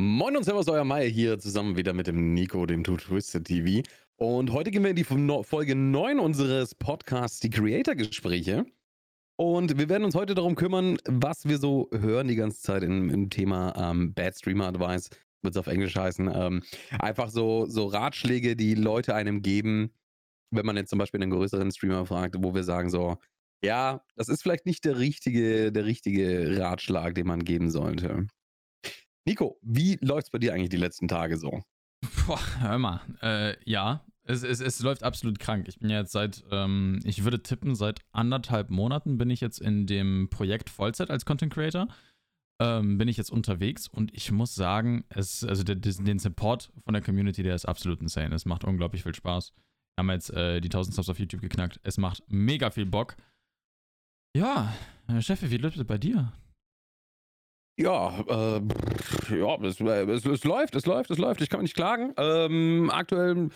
Moin und Servus, euer Mai hier zusammen wieder mit dem Nico, dem Two Twisted TV. Und heute gehen wir in die Folge 9 unseres Podcasts, die Creator-Gespräche. Und wir werden uns heute darum kümmern, was wir so hören die ganze Zeit im, im Thema ähm, Bad Streamer Advice, wird es auf Englisch heißen. Ähm, einfach so, so Ratschläge, die Leute einem geben, wenn man jetzt zum Beispiel einen größeren Streamer fragt, wo wir sagen so, ja, das ist vielleicht nicht der richtige, der richtige Ratschlag, den man geben sollte. Nico, wie läuft es bei dir eigentlich die letzten Tage so? Boah, hör mal. Äh, ja, es, es, es läuft absolut krank. Ich bin jetzt seit, ähm, ich würde tippen, seit anderthalb Monaten bin ich jetzt in dem Projekt Vollzeit als Content Creator. Ähm, bin ich jetzt unterwegs und ich muss sagen, es, also der, den Support von der Community, der ist absolut insane. Es macht unglaublich viel Spaß. Wir haben jetzt äh, die 1000 Subs auf YouTube geknackt. Es macht mega viel Bock. Ja, Chef, wie läuft es bei dir? Ja, äh, ja, es, es, es, läuft, es läuft, es läuft. Ich kann nicht klagen. Ähm, aktuell,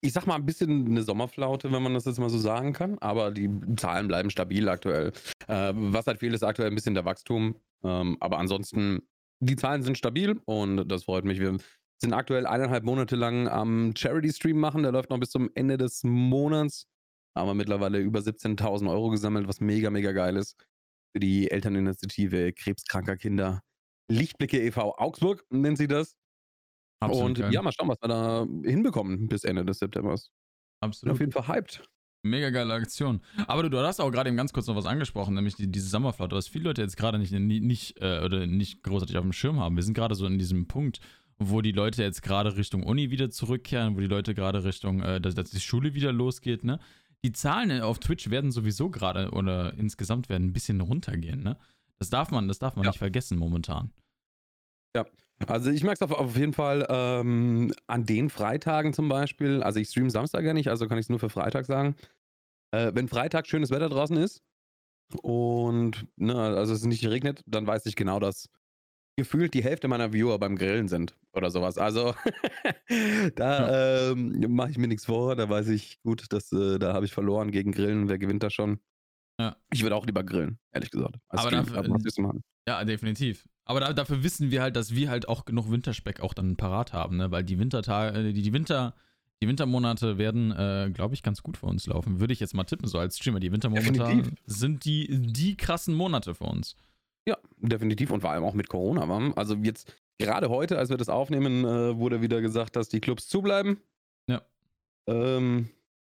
ich sag mal, ein bisschen eine Sommerflaute, wenn man das jetzt mal so sagen kann. Aber die Zahlen bleiben stabil aktuell. Äh, was halt fehlt, ist aktuell ein bisschen der Wachstum. Ähm, aber ansonsten, die Zahlen sind stabil und das freut mich. Wir sind aktuell eineinhalb Monate lang am Charity-Stream machen. Der läuft noch bis zum Ende des Monats. Haben wir mittlerweile über 17.000 Euro gesammelt, was mega, mega geil ist für die Elterninitiative krebskranker Kinder. Lichtblicke e.V. Augsburg nennt sie das. Absolut und geil. ja, mal schauen, was wir da hinbekommen bis Ende des Septembers. Absolut. Bin auf jeden Fall hyped. Mega geile Aktion. Aber du, du hast auch gerade eben ganz kurz noch was angesprochen, nämlich die, diese Sommerflaute, was viele Leute jetzt gerade nicht, nicht, äh, oder nicht großartig auf dem Schirm haben. Wir sind gerade so in diesem Punkt, wo die Leute jetzt gerade Richtung Uni wieder zurückkehren, wo die Leute gerade Richtung, äh, dass, dass die Schule wieder losgeht, ne? Die Zahlen auf Twitch werden sowieso gerade oder insgesamt werden ein bisschen runtergehen, ne? Das darf man, das darf man ja. nicht vergessen momentan. Ja, also ich merke es auf, auf, jeden Fall ähm, an den Freitagen zum Beispiel. Also ich streame Samstag ja nicht, also kann ich es nur für Freitag sagen. Äh, wenn Freitag schönes Wetter draußen ist und ne, also es nicht regnet, dann weiß ich genau, dass gefühlt die Hälfte meiner Viewer beim Grillen sind oder sowas. Also da ähm, mache ich mir nichts vor. Da weiß ich gut, dass äh, da habe ich verloren gegen Grillen. Wer gewinnt da schon? Ja. Ich würde auch lieber grillen, ehrlich gesagt. Aber dafür, äh, ja, definitiv. Aber da, dafür wissen wir halt, dass wir halt auch genug Winterspeck auch dann parat haben, ne? Weil die Wintertage, äh, die, die Winter, die Wintermonate werden, äh, glaube ich, ganz gut für uns laufen. Würde ich jetzt mal tippen, so als Streamer. Die Wintermonate sind die, die krassen Monate für uns. Ja, definitiv und vor allem auch mit Corona. Also jetzt gerade heute, als wir das aufnehmen, äh, wurde wieder gesagt, dass die Clubs zubleiben. Ja. Ähm,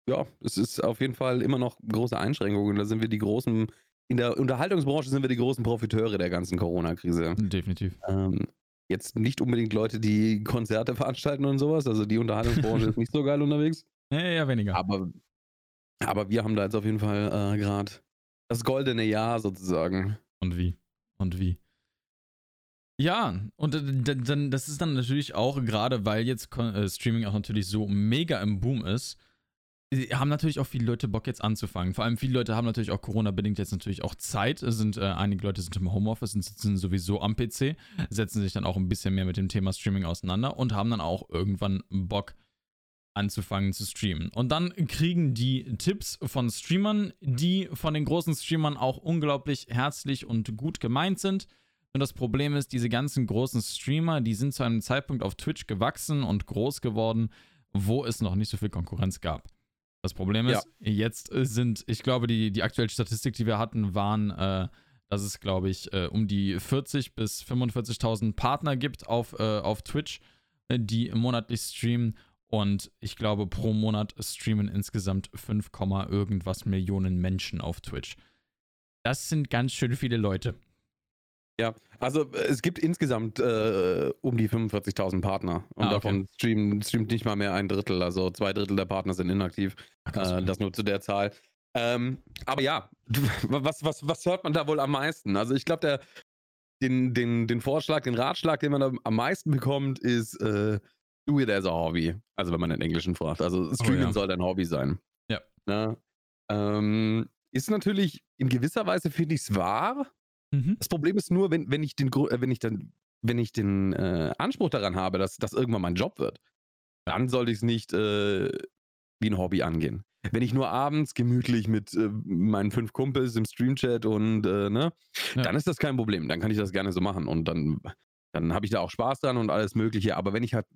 ja, es ist auf jeden Fall immer noch große Einschränkungen. Da sind wir die großen, in der Unterhaltungsbranche sind wir die großen Profiteure der ganzen Corona-Krise. Definitiv. Ähm, jetzt nicht unbedingt Leute, die Konzerte veranstalten und sowas. Also die Unterhaltungsbranche ist nicht so geil unterwegs. Ja, ja, weniger. Aber, aber wir haben da jetzt auf jeden Fall äh, gerade das goldene Jahr sozusagen. Und wie? Und wie. Ja, und dann, das ist dann natürlich auch, gerade weil jetzt äh, Streaming auch natürlich so mega im Boom ist, haben natürlich auch viele Leute Bock jetzt anzufangen. Vor allem viele Leute haben natürlich auch Corona-bedingt jetzt natürlich auch Zeit. Es sind, äh, einige Leute sind im Homeoffice und sitzen sowieso am PC, setzen sich dann auch ein bisschen mehr mit dem Thema Streaming auseinander und haben dann auch irgendwann Bock anzufangen zu streamen. Und dann kriegen die Tipps von Streamern, die von den großen Streamern auch unglaublich herzlich und gut gemeint sind. Und das Problem ist, diese ganzen großen Streamer, die sind zu einem Zeitpunkt auf Twitch gewachsen und groß geworden, wo es noch nicht so viel Konkurrenz gab. Das Problem ist, ja. jetzt sind, ich glaube, die, die aktuelle Statistik, die wir hatten, waren, äh, dass es, glaube ich, äh, um die 40.000 bis 45.000 Partner gibt auf, äh, auf Twitch, äh, die monatlich streamen und ich glaube, pro Monat streamen insgesamt 5, irgendwas Millionen Menschen auf Twitch. Das sind ganz schön viele Leute. Ja, also äh, es gibt insgesamt äh, um die 45.000 Partner und ah, okay. davon streamen, streamt nicht mal mehr ein Drittel, also zwei Drittel der Partner sind inaktiv. Ach, äh, das nur zu der Zahl. Ähm, aber ja, was, was, was hört man da wohl am meisten? Also ich glaube, den, den, den Vorschlag, den Ratschlag, den man am meisten bekommt, ist, äh, do it as a hobby. Also wenn man in Englischen fragt. Also Streaming oh, ja. soll dein Hobby sein. Ja. Na, ähm, ist natürlich in gewisser Weise finde ich es wahr. Mhm. Das Problem ist nur, wenn, wenn ich den wenn ich dann wenn ich den äh, Anspruch daran habe, dass das irgendwann mein Job wird, dann sollte ich es nicht äh, wie ein Hobby angehen. Wenn ich nur abends gemütlich mit äh, meinen fünf Kumpels im Streamchat und äh, ne, ja. dann ist das kein Problem. Dann kann ich das gerne so machen und dann dann habe ich da auch Spaß dran und alles Mögliche. Aber wenn ich halt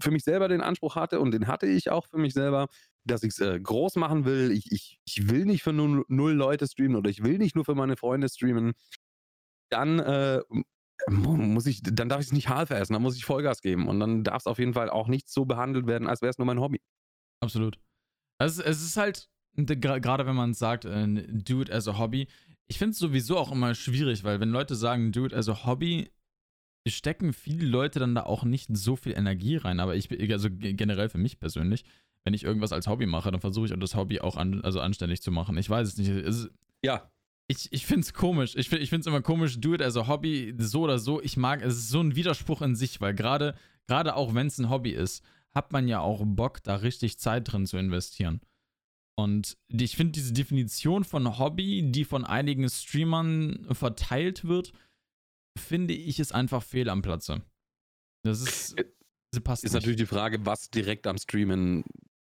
für mich selber den Anspruch hatte, und den hatte ich auch für mich selber, dass ich es äh, groß machen will, ich, ich, ich will nicht für nur null Leute streamen oder ich will nicht nur für meine Freunde streamen, dann äh, muss ich, dann darf ich es nicht half essen, dann muss ich Vollgas geben. Und dann darf es auf jeden Fall auch nicht so behandelt werden, als wäre es nur mein Hobby. Absolut. Also es ist halt, gerade wenn man sagt, äh, do it as a Hobby, ich finde es sowieso auch immer schwierig, weil wenn Leute sagen, do it as a Hobby, stecken viele Leute dann da auch nicht so viel Energie rein. Aber ich, also generell für mich persönlich, wenn ich irgendwas als Hobby mache, dann versuche ich auch das Hobby auch an, also anständig zu machen. Ich weiß es nicht. Es, ja. Ich, ich finde es komisch. Ich, ich finde es immer komisch, do it as a Hobby, so oder so. Ich mag, es ist so ein Widerspruch in sich, weil gerade auch wenn es ein Hobby ist, hat man ja auch Bock, da richtig Zeit drin zu investieren. Und ich finde diese Definition von Hobby, die von einigen Streamern verteilt wird, finde ich es einfach fehl am Platze. Das ist. Das äh, ist nicht. natürlich die Frage, was direkt am Streamen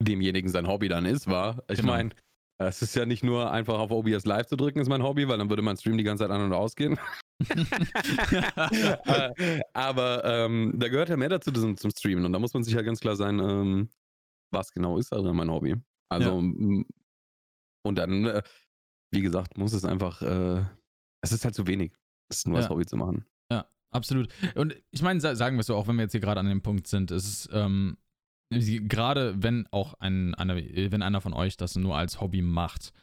demjenigen sein Hobby dann ist, war. Ich genau. meine, es ist ja nicht nur einfach auf OBS Live zu drücken, ist mein Hobby, weil dann würde mein Stream die ganze Zeit an und ausgehen. Äh, aber ähm, da gehört ja mehr dazu zum, zum Streamen und da muss man sich ja ganz klar sein, ähm, was genau ist also mein Hobby. Also, ja. und dann, äh, wie gesagt, muss es einfach, äh, es ist halt zu wenig, das nur ja. als Hobby zu machen. Ja, absolut. Und ich meine, sagen wir es so, auch wenn wir jetzt hier gerade an dem Punkt sind, es ist, ähm, gerade wenn auch ein, einer, wenn einer von euch das nur als Hobby macht,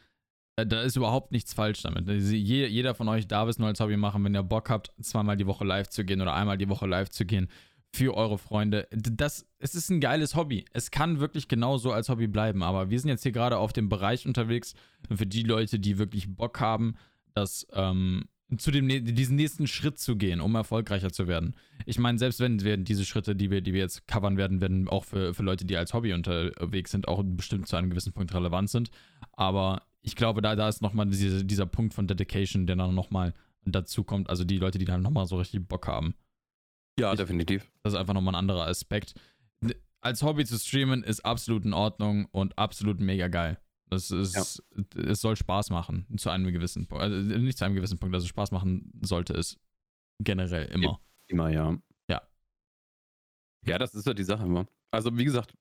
äh, da ist überhaupt nichts falsch damit. Jeder von euch darf es nur als Hobby machen, wenn ihr Bock habt, zweimal die Woche live zu gehen oder einmal die Woche live zu gehen für eure Freunde. Das, es ist ein geiles Hobby. Es kann wirklich genauso als Hobby bleiben. Aber wir sind jetzt hier gerade auf dem Bereich unterwegs für die Leute, die wirklich Bock haben, das ähm, zu dem diesen nächsten Schritt zu gehen, um erfolgreicher zu werden. Ich meine, selbst wenn wir diese Schritte, die wir, die wir jetzt covern werden, werden auch für, für Leute, die als Hobby unterwegs sind, auch bestimmt zu einem gewissen Punkt relevant sind. Aber ich glaube, da, da ist nochmal diese, dieser Punkt von Dedication, der dann nochmal dazu kommt. Also die Leute, die dann nochmal so richtig Bock haben. Ja, ich, definitiv. Das ist einfach nochmal ein anderer Aspekt. Als Hobby zu streamen ist absolut in Ordnung und absolut mega geil. Das ist, ja. es soll Spaß machen zu einem gewissen Punkt. Also nicht zu einem gewissen Punkt, also Spaß machen sollte es generell immer. Immer, ja. Ja. Ja, das ist ja die Sache immer. Also wie gesagt,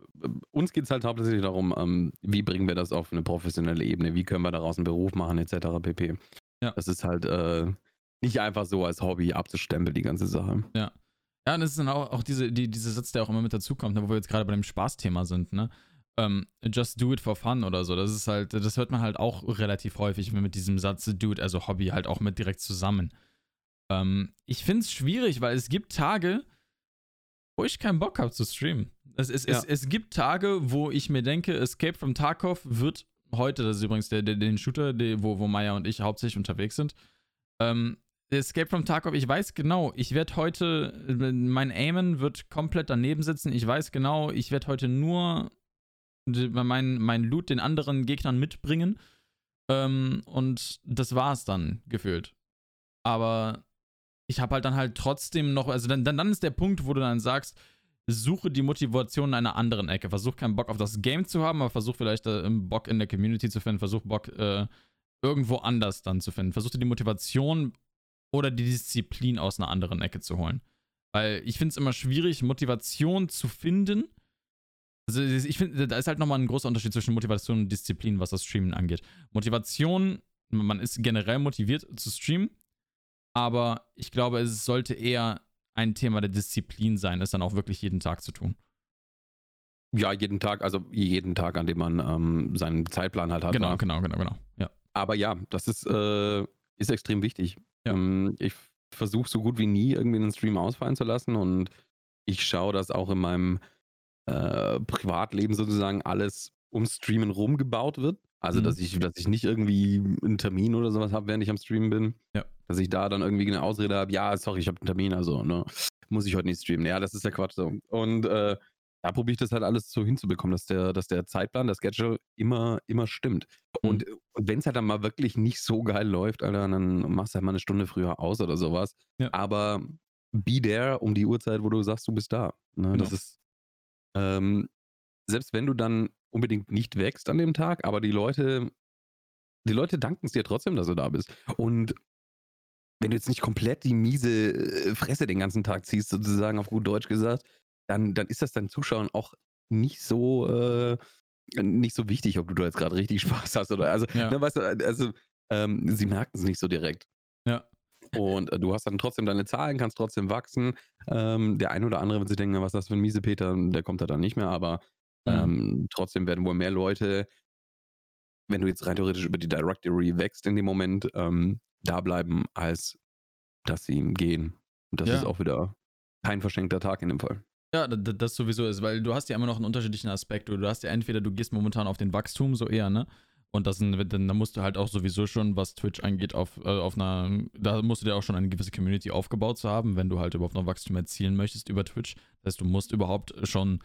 uns geht es halt hauptsächlich darum, ähm, wie bringen wir das auf eine professionelle Ebene, wie können wir daraus einen Beruf machen, etc. pp. Ja. Das ist halt äh, nicht einfach so als Hobby abzustempeln, die ganze Sache. Ja. Ja, und es ist dann auch, auch diese, die, dieser Satz, der auch immer mit dazukommt, ne, wo wir jetzt gerade bei dem Spaßthema sind, ne? Um, ähm, just do it for fun oder so. Das ist halt, das hört man halt auch relativ häufig mit diesem Satz, do it also Hobby halt auch mit direkt zusammen. Um, ähm, ich finde es schwierig, weil es gibt Tage, wo ich keinen Bock habe zu streamen. Es, es, ja. es, es, gibt Tage, wo ich mir denke, Escape from Tarkov wird heute, das ist übrigens der, der den Shooter, der, wo, wo Maya und ich hauptsächlich unterwegs sind, ähm, Escape from Tarkov, ich weiß genau, ich werde heute, mein Aimen wird komplett daneben sitzen. Ich weiß genau, ich werde heute nur mein, mein Loot den anderen Gegnern mitbringen. Ähm, und das war es dann gefühlt. Aber ich habe halt dann halt trotzdem noch, also dann, dann, dann ist der Punkt, wo du dann sagst, suche die Motivation in einer anderen Ecke. Versuch keinen Bock auf das Game zu haben, aber versuch vielleicht äh, Bock in der Community zu finden, versuch Bock äh, irgendwo anders dann zu finden. Versuch dir die Motivation oder die Disziplin aus einer anderen Ecke zu holen. Weil ich finde es immer schwierig, Motivation zu finden. Also ich finde, da ist halt nochmal ein großer Unterschied zwischen Motivation und Disziplin, was das Streamen angeht. Motivation, man ist generell motiviert zu streamen, aber ich glaube, es sollte eher ein Thema der Disziplin sein, es dann auch wirklich jeden Tag zu tun. Ja, jeden Tag, also jeden Tag, an dem man ähm, seinen Zeitplan halt hat. Genau, genau, genau, genau. Ja. Aber ja, das ist, äh, ist extrem wichtig. Ja. Ähm, ich versuche so gut wie nie irgendwie einen Stream ausfallen zu lassen und ich schaue, dass auch in meinem äh, Privatleben sozusagen alles um Streamen rumgebaut wird. Also, mhm. dass ich, dass ich nicht irgendwie einen Termin oder sowas habe, während ich am Streamen bin. Ja. Dass ich da dann irgendwie eine Ausrede habe, ja, sorry, ich habe einen Termin, also, ne, muss ich heute nicht streamen. Ja, das ist ja Quatsch so. Und äh, da probiere ich das halt alles so hinzubekommen, dass der, dass der Zeitplan, der Schedule immer, immer stimmt. Mhm. Und, und wenn es halt dann mal wirklich nicht so geil läuft, Alter, dann machst du halt mal eine Stunde früher aus oder sowas. Ja. Aber be there um die Uhrzeit, wo du sagst, du bist da. Ne? Genau. Das ist, ähm, selbst wenn du dann unbedingt nicht wächst an dem Tag, aber die Leute, die Leute danken es dir trotzdem, dass du da bist. Und wenn du jetzt nicht komplett die miese äh, Fresse den ganzen Tag ziehst, sozusagen auf gut Deutsch gesagt, dann, dann ist das deinen Zuschauern auch nicht so, äh, nicht so wichtig, ob du da jetzt gerade richtig Spaß hast oder also, Ja. ne, weißt du, also ähm, sie merken es nicht so direkt. Und äh, du hast dann trotzdem deine Zahlen, kannst trotzdem wachsen. Ähm, der eine oder andere wird sich denken, was ist das für ein Miesepeter, der kommt da dann nicht mehr, aber Mhm. ähm, trotzdem werden wohl mehr Leute, wenn du jetzt rein theoretisch über die Directory wächst in dem Moment, ähm, da bleiben, als dass sie gehen. Und das Ja. ist auch wieder kein verschenkter Tag in dem Fall. Ja, da- da- das sowieso ist, weil du hast ja immer noch einen unterschiedlichen Aspekt. Du hast ja entweder, du gehst momentan auf den Wachstum so eher, ne? Und das, sind- dann, dann musst du halt auch sowieso schon, was Twitch angeht, auf, äh, auf einer, da musst du dir auch schon eine gewisse Community aufgebaut zu haben, wenn du halt überhaupt noch Wachstum erzielen möchtest über Twitch. Das heißt, du musst überhaupt schon,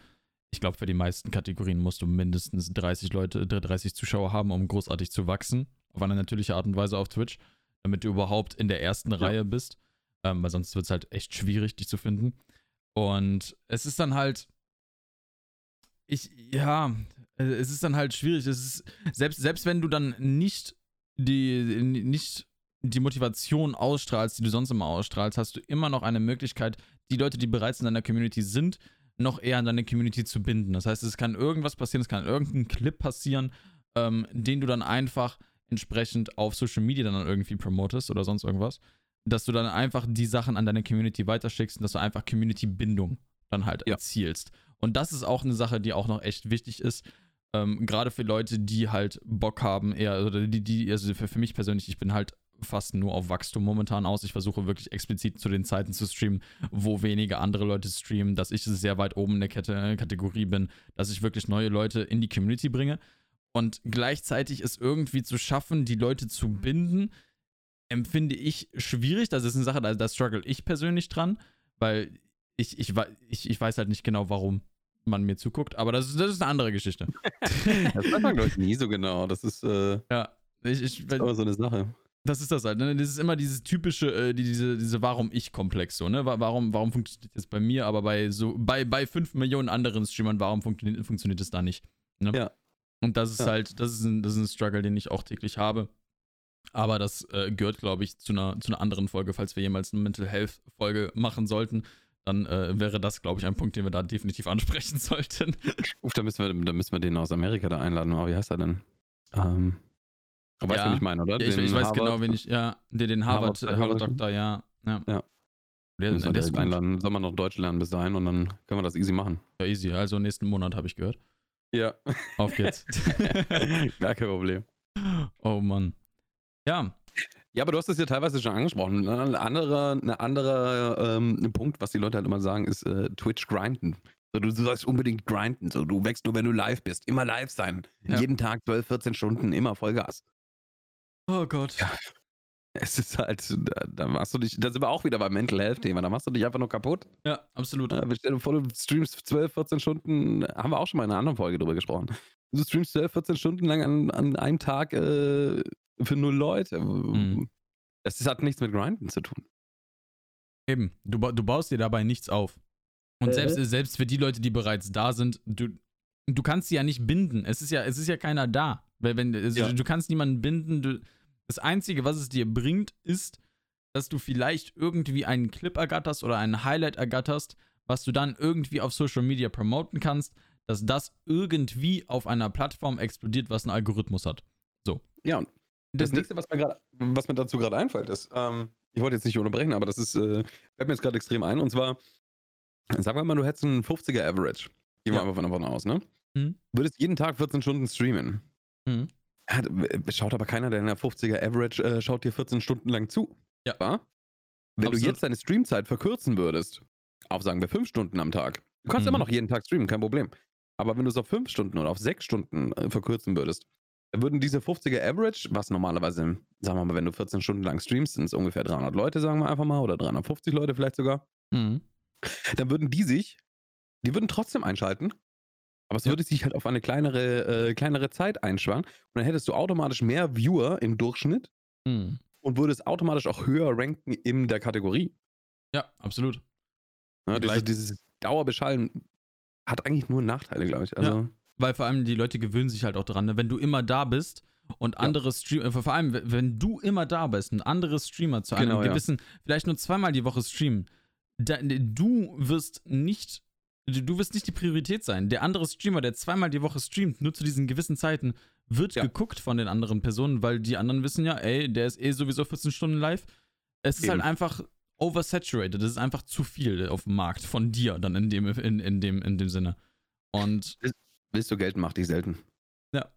ich glaube, für die meisten Kategorien musst du mindestens 30 Leute, 30 Zuschauer haben, um großartig zu wachsen. Auf eine natürliche Art und Weise auf Twitch, damit du überhaupt in der ersten Reihe bist. Ähm, weil sonst wird es halt echt schwierig, dich zu finden. Und es ist dann halt, ich, ja, es ist dann halt schwierig. Es ist, selbst, selbst wenn du dann nicht die, nicht die Motivation ausstrahlst, die du sonst immer ausstrahlst, hast du immer noch eine Möglichkeit, die Leute, die bereits in deiner Community sind, noch eher an deine Community zu binden. Das heißt, es kann irgendwas passieren, es kann irgendein Clip passieren, ähm, den du dann einfach entsprechend auf Social Media dann irgendwie promotest oder sonst irgendwas, dass du dann einfach die Sachen an deine Community weiterschickst und dass du einfach Community-Bindung dann halt Ja. erzielst. Und das ist auch eine Sache, die auch noch echt wichtig ist, ähm, gerade für Leute, die halt Bock haben, eher, oder die, die, also für, für mich persönlich, ich bin halt fast nur auf Wachstum momentan aus. Ich versuche wirklich explizit zu den Zeiten zu streamen, wo wenige andere Leute streamen, dass ich sehr weit oben in der Kette, Kategorie bin, dass ich wirklich neue Leute in die Community bringe. Und gleichzeitig es irgendwie zu schaffen, die Leute zu binden, empfinde ich schwierig. Das ist eine Sache, da, da struggle ich persönlich dran, weil ich, ich, ich, ich weiß halt nicht genau, warum man mir zuguckt, aber das ist, das ist eine andere Geschichte. Das weiß man, glaube ich, nie so genau. Das ist, äh, Ja, ich, ich, ist aber so eine Sache. das ist das halt. Ne? Das ist immer dieses typische, äh, die- diese, diese Warum-Ich-Komplex so, ne? Wa- Warum, warum funktioniert das bei mir, aber bei so, bei, bei 5 Millionen anderen Streamern, warum funktioniert, funktioniert es da nicht? Ne? Ja. Und das ist Ja. halt, das ist, ein, das ist ein Struggle, den ich auch täglich habe. Aber das äh, gehört, glaube ich, zu einer, zu einer anderen Folge. Falls wir jemals eine Mental Health-Folge machen sollten, dann äh, wäre das, glaube ich, ein Punkt, den wir da definitiv ansprechen sollten. Uff, da müssen wir, da müssen wir den aus Amerika da einladen. Oh, wie heißt er denn? Ähm, weißt Ja. du, wen ich meine, oder? Ja, ich, ich weiß Harvard- genau, wen ich, ja, den, den Harvard, Harvard- Harvard Doktor, ja. Ja. Ja. Der, müssen wir der gut. einladen. Soll man noch Deutsch lernen bis dahin und dann können wir das easy machen. Ja, easy. Also nächsten Monat habe ich gehört. Ja. Auf geht's. Gar kein Problem. oh Mann. Ja, Ja, aber du hast es ja teilweise schon angesprochen. Ein anderer, ein anderer ähm, Punkt, was die Leute halt immer sagen, ist äh, Twitch grinden. So, du, sollst unbedingt grinden. So, du wächst nur, wenn du live bist. Immer live sein. Ja. Jeden Tag 12, 14 Stunden, immer Vollgas. Oh Gott. Es ist halt, da, da machst du dich, da sind wir auch wieder beim Mental Health Thema, da machst du dich einfach nur kaputt. Ja, absolut. Ja, stell dir vor, du streamst 12, 14 Stunden, haben wir auch schon mal in einer anderen Folge drüber gesprochen. Du streamst 12, 14 Stunden lang an, an einem Tag äh, für null Leute. Mhm. Das hat nichts mit Grinden zu tun. Eben. Du, du baust dir dabei nichts auf. Und Äh. selbst, selbst für die Leute, die bereits da sind, du, du kannst sie ja nicht binden. Es ist ja, es ist ja keiner da. Weil wenn, also Ja. Du kannst niemanden binden. Du, das Einzige, was es dir bringt, ist, dass du vielleicht irgendwie einen Clip ergatterst oder einen Highlight ergatterst, was du dann irgendwie auf Social Media promoten kannst, dass das irgendwie auf einer Plattform explodiert, was einen Algorithmus hat. Ja, und das, nächste, was mir, grad, was mir dazu gerade einfällt, ist, ähm, ich wollte jetzt nicht unterbrechen, aber das ist, äh, fällt mir jetzt gerade extrem ein. Und zwar, sagen wir mal, du hättest einen 50er Average. Gehen wir Ja. einfach von davon aus, ne? Mhm. Würdest jeden Tag 14 Stunden streamen. Mhm. D- Schaut aber keiner, der in der 50er Average äh, schaut dir 14 Stunden lang zu. Ja. Wa? Wenn Absolut. du jetzt deine Streamzeit verkürzen würdest, auf sagen wir 5 Stunden am Tag, du kannst Mhm. immer noch jeden Tag streamen, kein Problem. Aber wenn du es auf 5 Stunden oder auf 6 Stunden äh, verkürzen würdest, würden diese 50er Average, was normalerweise, sagen wir mal, wenn du 14 Stunden lang streamst, sind es ungefähr 300 Leute, sagen wir einfach mal, oder 350 Leute vielleicht sogar, Mhm. dann würden die sich, die würden trotzdem einschalten, aber es Ja. würde sich halt auf eine kleinere, äh, kleinere Zeit einschwaren und dann hättest du automatisch mehr Viewer im Durchschnitt Mhm. und würdest automatisch auch höher ranken in der Kategorie. Ja, absolut. Ja, dieses, dieses Dauerbeschallen hat eigentlich nur Nachteile, glaube ich. Also, Weil vor allem die Leute gewöhnen sich halt auch dran. Ne? Wenn du immer da bist und andere Streamer, vor allem, wenn du immer da bist, ein anderer Streamer zu einem Genau, ja. gewissen, vielleicht nur zweimal die Woche streamen, da, du wirst nicht, du, du wirst nicht die Priorität sein. Der andere Streamer, der zweimal die Woche streamt, nur zu diesen gewissen Zeiten, wird Ja. geguckt von den anderen Personen, weil die anderen wissen ja, ey, der ist eh sowieso 14 Stunden live. Es ist Eben. halt einfach oversaturated. Das ist einfach zu viel auf dem Markt von dir dann in dem, in, in dem, in dem Sinne. Und Willst du Geld, mach dich selten. Ja.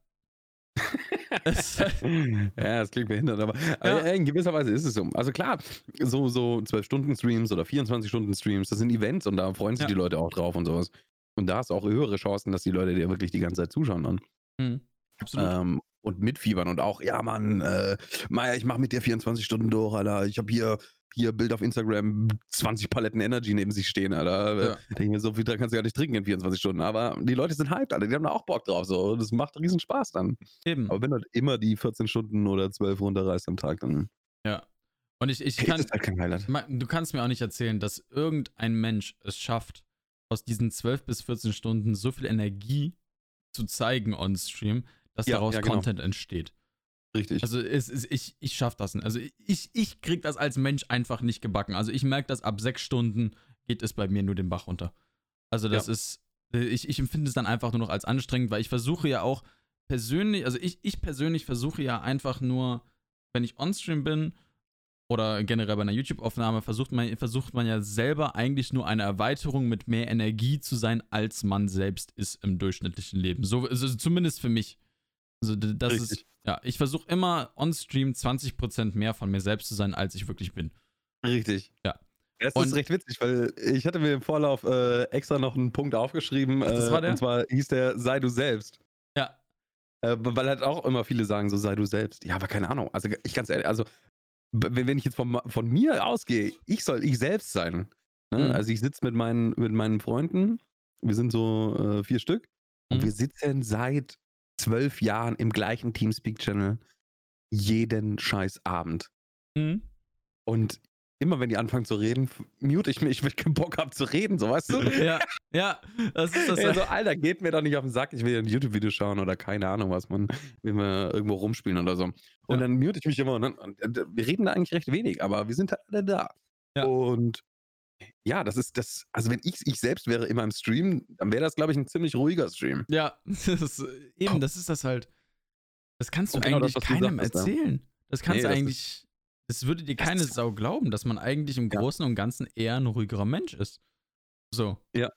es, ja, das klingt behindert, aber, aber Ja. in gewisser Weise ist es so. Also klar, so, so 12-Stunden-Streams oder 24-Stunden-Streams, das sind Events und da freuen sich Ja. die Leute auch drauf und sowas. Und da hast du auch höhere Chancen, dass die Leute dir wirklich die ganze Zeit zuschauen dann. Hm, absolut. Ähm, und mitfiebern und auch, ja, Mann, äh, Maya, ich mach mit dir 24 Stunden durch, Alter. Ich habe hier, hier Bild auf Instagram, 20 Paletten Energy neben sich stehen, Alter. Ja. Ich denke mir, so viel kannst du ja nicht trinken in 24 Stunden. Aber die Leute sind hyped, Alter. Die haben da auch Bock drauf. So. Das macht riesen Spaß dann. Eben. Aber wenn du halt immer die 14 Stunden oder 12 runterreißt am Tag, dann Ja. Und ich, ich ist kann, halt kein Highlight. Ma- Du kannst mir auch nicht erzählen, dass irgendein Mensch es schafft, aus diesen 12 bis 14 Stunden so viel Energie zu zeigen on Stream, dass Ja, daraus ja, genau. Content entsteht. Richtig. Also es, es, ich, ich schaff das nicht. Also ich, ich krieg das als Mensch einfach nicht gebacken. Also ich merke, dass ab sechs Stunden geht es bei mir nur den Bach runter. Also das Ja. ist, äh, ich, ich empfinde es dann einfach nur noch als anstrengend, weil ich versuche ja auch persönlich, also ich, ich persönlich versuche ja einfach nur, wenn ich on-stream bin oder generell bei einer YouTube-Aufnahme, versucht man, versucht man ja selber eigentlich nur eine Erweiterung mit mehr Energie zu sein, als man selbst ist im durchschnittlichen Leben. So, also zumindest für mich. Also das ist, Richtig. Ja, ich versuche immer on-stream 20% mehr von mir selbst zu sein, als ich wirklich bin. Richtig. Ja. Das Und- ist recht witzig, weil ich hatte mir im Vorlauf äh, extra noch einen Punkt aufgeschrieben. Ach, das äh, war der? Und zwar hieß der Sei du selbst. Ja. Äh, weil halt auch immer viele sagen, so sei du selbst. Ja, aber keine Ahnung. Also ich ganz ehrlich, also wenn, ich jetzt von, von mir ausgehe, ich soll ich selbst sein. Ne? Mhm. Also ich sitze mit meinen, mit meinen Freunden, wir sind so äh, vier Stück, und Mhm. wir sitzen seit zwölf Jahren im gleichen Teamspeak-Channel jeden scheiß Abend. Mhm. Und immer wenn die anfangen zu reden, mute ich mich, wenn ich keinen Bock habe zu reden, so weißt du? Ja, ja, das ist das. Ey, so, Alter, geht mir doch nicht auf den Sack, ich will ein YouTube-Video schauen oder keine Ahnung, was man, wenn wir irgendwo rumspielen oder so. Und Ja. dann mute ich mich immer und, dann, und äh, wir reden da eigentlich recht wenig, aber wir sind halt alle da. Ja. Und ja, das ist das, also wenn ich ich selbst wäre immer im Stream, dann wäre das, glaube ich, ein ziemlich ruhiger Stream. ja, das ist, eben, das ist das halt. Das kannst du genau eigentlich das, keinem sagtest, ja. erzählen. Das kannst Nee, du das eigentlich. Das würde dir keine Sau glauben, dass man eigentlich im Ja. Großen und Ganzen eher ein ruhigerer Mensch ist. So. Ja.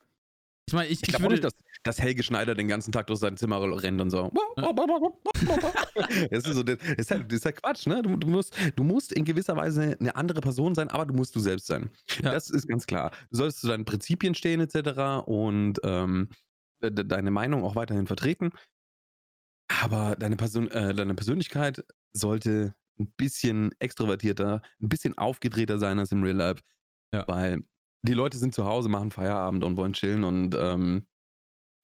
Ich meine, ich, Ich ich, glaube nicht, dass, dass Helge Schneider den ganzen Tag durch sein Zimmer rennt und so. Das ist, so, das ist, halt, das ist halt Quatsch, ne? Du, du, musst, du musst in gewisser Weise eine andere Person sein, aber du musst du selbst sein. Ja. Das ist ganz klar. Du sollst zu deinen Prinzipien stehen, etc. und ähm, de- de- deine Meinung auch weiterhin vertreten. Aber deine, Person, äh, deine Persönlichkeit sollte ein bisschen extrovertierter, ein bisschen aufgedrehter sein als im Real Life. Ja. Weil die Leute sind zu Hause, machen Feierabend und wollen chillen und ähm,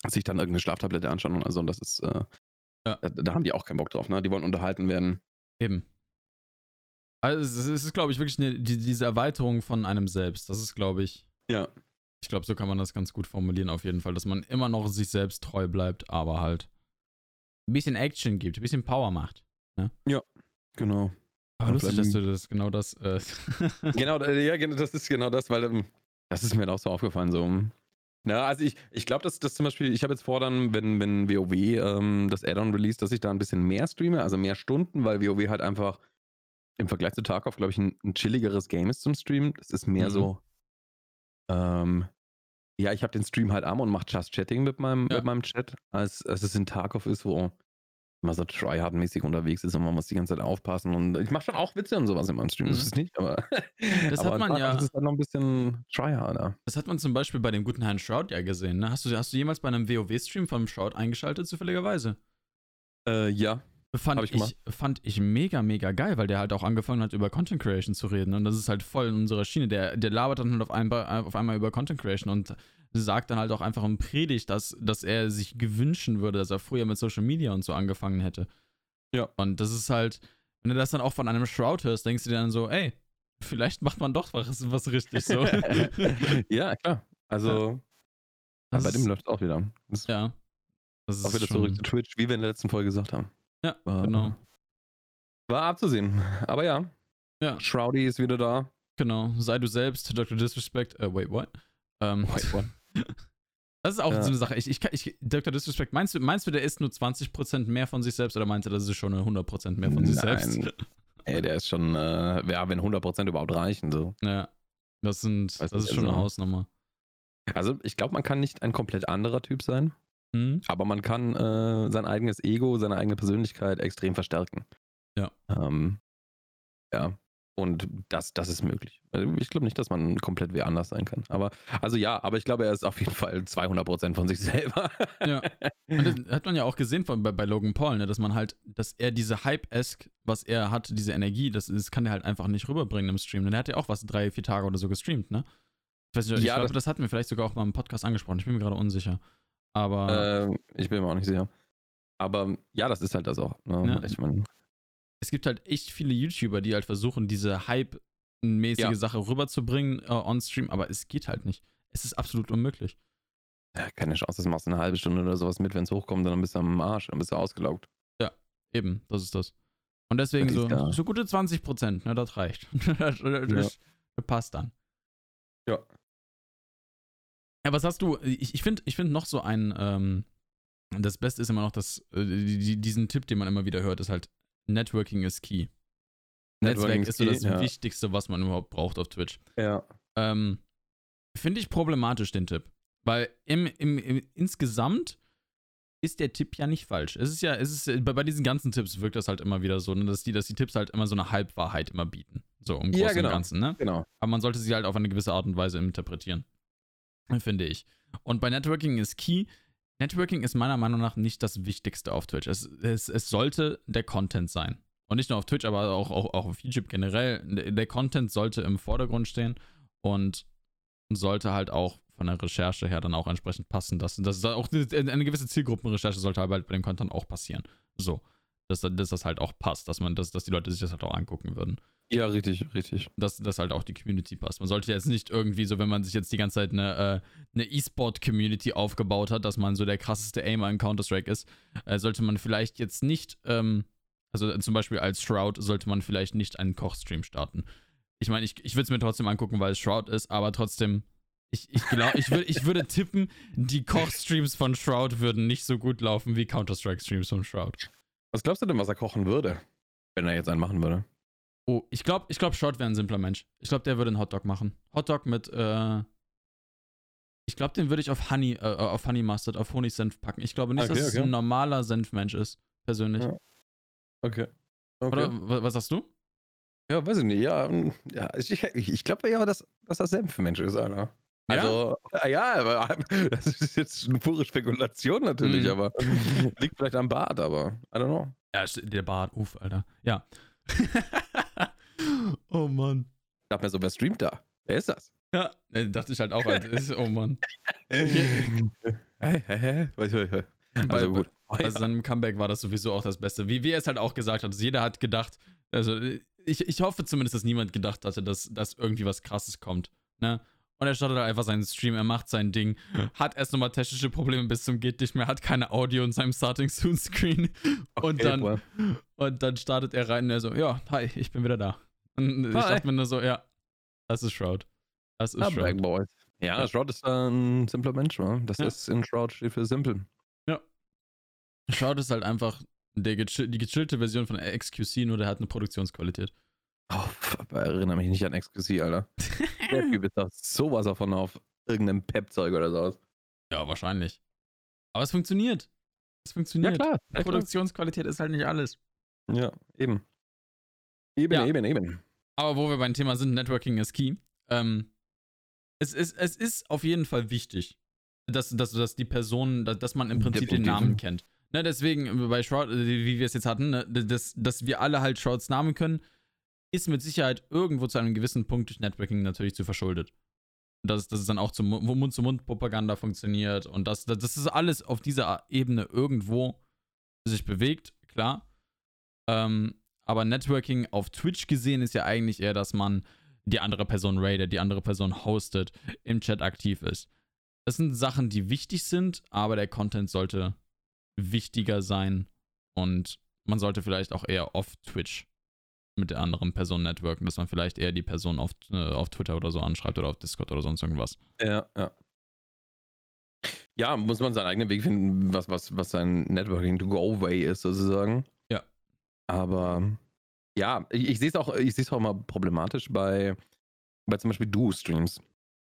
sich dann irgendeine Schlaftablette anschauen und also. Und das ist, äh, Ja. da, da haben die auch keinen Bock drauf, ne? Die wollen unterhalten werden. Eben. Also es ist, glaube ich, wirklich eine, die, diese Erweiterung von einem selbst. Das ist, glaube ich, Ja. ich glaube, so kann man das ganz gut formulieren auf jeden Fall, dass man immer noch sich selbst treu bleibt, aber halt ein bisschen Action gibt, ein bisschen Power macht. Genau. Aber Ja, lustig, dass du das genau das. Äh, genau, äh, ja, genau, das ist genau das, weil ähm, das ist mir auch so aufgefallen. So. Ja, also ich, ich glaube, dass das zum Beispiel, ich habe jetzt vor, dann, wenn, wenn WoW ähm, das Add-on release, dass ich da ein bisschen mehr streame, also mehr Stunden, weil WoW halt einfach im Vergleich zu Tarkov, glaube ich, ein, ein chilligeres Game ist zum Streamen. Das ist mehr Mhm. so, ähm, ja, ich habe den Stream halt am und mache Just Chatting mit meinem, Ja. mit meinem Chat, als, als es in Tarkov ist, wo man so tryhard-mäßig unterwegs ist und man muss die ganze Zeit aufpassen und ich mache schon auch Witze und sowas in meinem Stream, das Mhm. ist nicht, aber Das aber hat man ja- ist es dann noch ein bisschen tryharder. das hat man zum Beispiel bei dem guten Herrn Shroud ja gesehen. Ne? Hast, du, hast du jemals bei einem WoW-Stream vom Shroud eingeschaltet, zufälligerweise? Äh, ja. Fand ich ich, fand ich mega, mega geil, weil der halt auch angefangen hat, über Content Creation zu reden. Und das ist halt voll in unserer Schiene. Der, der labert dann halt auf einmal, auf einmal über Content Creation und sagt dann halt auch einfach im Predigt, dass, dass er sich gewünschen würde, dass er früher mit Social Media und so angefangen hätte. Ja. Und das ist halt, wenn du das dann auch von einem Shroud hörst, denkst du dir dann so, ey, vielleicht macht man doch was, was richtig so. ja, klar. Also, Das bei dem läuft es auch wieder. Das ja. Das ist auch wieder schon- zurück zu Twitch, wie wir in der letzten Folge gesagt haben. Ja, War- genau. War abzusehen. Aber ja, Ja, Shroudy ist wieder da. genau. Sei du selbst, Dr. Disrespect. Äh, wait, what? Ähm, Wait, what? Das ist auch Ja. so eine Sache. Ich, ich, kann- ich, Dr. Disrespect, meinst du, meinst du, der ist nur 20% mehr von sich selbst oder meinst du, das ist schon eine 100% mehr von sich selbst? Nein. Ey, der ist schon, äh, ja, wenn 100% überhaupt reichen, so. Ja. Das, sind, Weiß das ist schon eine also- Hausnummer. Also, ich glaube, man kann nicht ein komplett anderer Typ sein, Hm? aber man kann äh, sein eigenes Ego, seine eigene Persönlichkeit extrem verstärken. Ja. Ähm, ja. Und das, das ist möglich. Also Ich glaube nicht, dass man komplett wer anders sein kann. Aber, also ja, aber ich glaube, er ist auf jeden Fall 200% von sich selber. Ja. Und das hat man ja auch gesehen von, bei, bei Logan Paul, ne, dass man halt, dass er diese Hype-esque, was er hat, diese Energie, das, das kann er halt einfach nicht rüberbringen im Stream. Denn er hat ja auch was drei, vier Tage oder so gestreamt, ne? Ich weiß nicht, ich Ja, glaube, das- das hatten wir vielleicht sogar auch mal im Podcast angesprochen. Ich bin mir gerade unsicher. Aber Ähm, ich bin mir auch nicht sicher. Aber ja, das ist halt das auch. Ne? Ja. Ich meine, es gibt halt echt viele YouTuber, die halt versuchen, diese Hype-mäßige Ja. Sache rüberzubringen äh, on Stream, aber es geht halt nicht. Es ist absolut unmöglich. ja, keine Chance, das machst du eine halbe Stunde oder sowas mit, wenn es hochkommt, dann bist du am Arsch, dann bist du ausgelaugt. Eben, das ist das. Und deswegen Das so, ja- so gute 20 Prozent, ne, das reicht. das, das, das passt dann. Ja. Ja, was hast du, ich, ich finde ich find noch so ein, ähm, das Beste ist immer noch, dass, äh, die, diesen Tipp, den man immer wieder hört, ist halt, Networking is key. Networking Netzwerk is ist so das ja. Wichtigste, was man überhaupt braucht auf Twitch. Ja. Ähm, Finde ich problematisch, den Tipp. Weil im, im, im, insgesamt ist der Tipp ja nicht falsch. Es ist ja, es ist, bei, bei diesen ganzen Tipps wirkt das halt immer wieder so, ne, dass, die, dass die Tipps halt immer so eine Halbwahrheit immer bieten. So im Großen Ja, genau. und Ganzen, ne? Genau. Aber man sollte sie halt auf eine gewisse Art und Weise interpretieren. Finde ich. Und bei Networking ist key. Networking ist meiner Meinung nach nicht das Wichtigste auf Twitch. Es, es, es sollte der Content sein. Und nicht nur auf Twitch, aber auch, auch, auch auf YouTube generell. Der, Content sollte im Vordergrund stehen und sollte halt auch von der Recherche her dann auch entsprechend passen. Das, das ist auch eine, eine gewisse Zielgruppenrecherche sollte halt bei dem Content auch passieren. So. Dass, dass das halt auch passt, dass man, dass, dass die Leute sich das halt auch angucken würden Ja, richtig, richtig. dass, dass halt auch die Community passt. Man sollte jetzt nicht irgendwie so, wenn man sich jetzt die ganze Zeit eine, äh, eine E-Sport-Community aufgebaut hat, dass man so der krasseste Aimer in Counter-Strike ist, äh, sollte man vielleicht jetzt nicht, ähm, also zum Beispiel als Shroud, sollte man vielleicht nicht einen Kochstream starten. Ich meine, ich, ich würde es mir trotzdem angucken, weil es Shroud ist, aber trotzdem, ich, ich glaube, ich, würd, ich würde tippen, die Kochstreams von Shroud würden nicht so gut laufen wie Counter-Strike-Streams von Shroud. Was glaubst du denn, was er kochen würde, wenn er jetzt einen machen würde? Oh, ich glaube, ich glaub, Shroud wäre ein simpler Mensch. Ich glaube, der würde einen Hotdog machen. Hotdog mit, äh. Ich glaube, den würde ich auf Honey, äh, auf Honey Mustard, auf Honigsenf packen. Ich glaube nicht, Okay, dass es okay. ein normaler Senfmensch ist, persönlich. Ja. Okay. okay. Oder wa- was sagst du? Ja, weiß ich nicht. Ja, ähm, ja ich, ich, ich glaube ja, dass, dass das Senfmensch ist, Alter. Also, ja, ja aber das ist jetzt eine pure Spekulation natürlich, Mhm. aber liegt vielleicht am Bart, aber I don't know. Ja, der Bart, uff, Alter. Ja. oh Mann. Ich dachte mir so, wer streamt da? Wer ist das? Ja, äh, dachte ich halt auch, Alter. Oh Mann. Was- was- was- Also gut. Bei seinem Comeback war das sowieso auch das Beste. Wie, wie er es halt auch gesagt hat. Also jeder hat gedacht, also ich, ich hoffe zumindest, dass niemand gedacht hatte, dass, dass irgendwie was krasses kommt. Ne? Und er startet einfach seinen Stream, er macht sein Ding, hat erst nochmal technische Probleme bis zum geht nicht mehr, hat keine Audio in seinem Starting Soon Screen. Und Okay, dann, well. und dann startet er rein und er so, ja, hi, ich bin wieder da. Und ich Hi. dachte mir nur so, ja, das ist Shroud. Das ist Ah, Shroud. Black Boys. Ja, Ja. Shroud ist ein simpler Mensch, wa? Das Ja. ist in Shroud steht für simpel. Shroud ist halt einfach der gechill die gechillte Version von XQC, nur der hat eine Produktionsqualität. Oh, erinnere mich nicht an XQC, Alter. Der Typ ist doch sowas davon auf irgendeinem Pep-Zeug oder sowas. Ja, wahrscheinlich. Aber es funktioniert. Es funktioniert. Ja, klar. Produktionsqualität ist halt nicht alles. Ja, eben. Eben, Ja. eben, eben. Aber wo wir beim Thema sind, Networking ist key. Ähm, es, ist, es ist auf jeden Fall wichtig, dass, dass, dass die Person, dass, dass man im Prinzip den Definitiv. Namen kennt. Ne, deswegen bei Shroud, äh, wie wir es jetzt hatten, ne, dass, dass wir alle halt Shrouds Namen können, ist mit Sicherheit irgendwo zu einem gewissen Punkt durch Networking natürlich zu verschuldet. Dass, dass es dann auch zum Mu- Mund-zu-Mund-Propaganda funktioniert und dass, dass das alles auf dieser Ebene irgendwo sich bewegt, klar. Ähm, aber Networking auf Twitch gesehen ist ja eigentlich eher, dass man die andere Person raidet, die andere Person hostet, im Chat aktiv ist. Das sind Sachen, die wichtig sind, aber der Content sollte wichtiger sein und man sollte vielleicht auch eher auf Twitch mit der anderen Person networken, dass man vielleicht eher die Person auf, äh, auf Twitter oder so anschreibt oder auf Discord oder sonst irgendwas. Ja, ja. Ja, muss man seinen eigenen Weg finden, was, was, was sein Networking-to-go-way ist, sozusagen. Ja. Aber ja, ich, ich sehe es auch, ich sehe es auch immer problematisch bei, bei zum Beispiel Duo-Streams.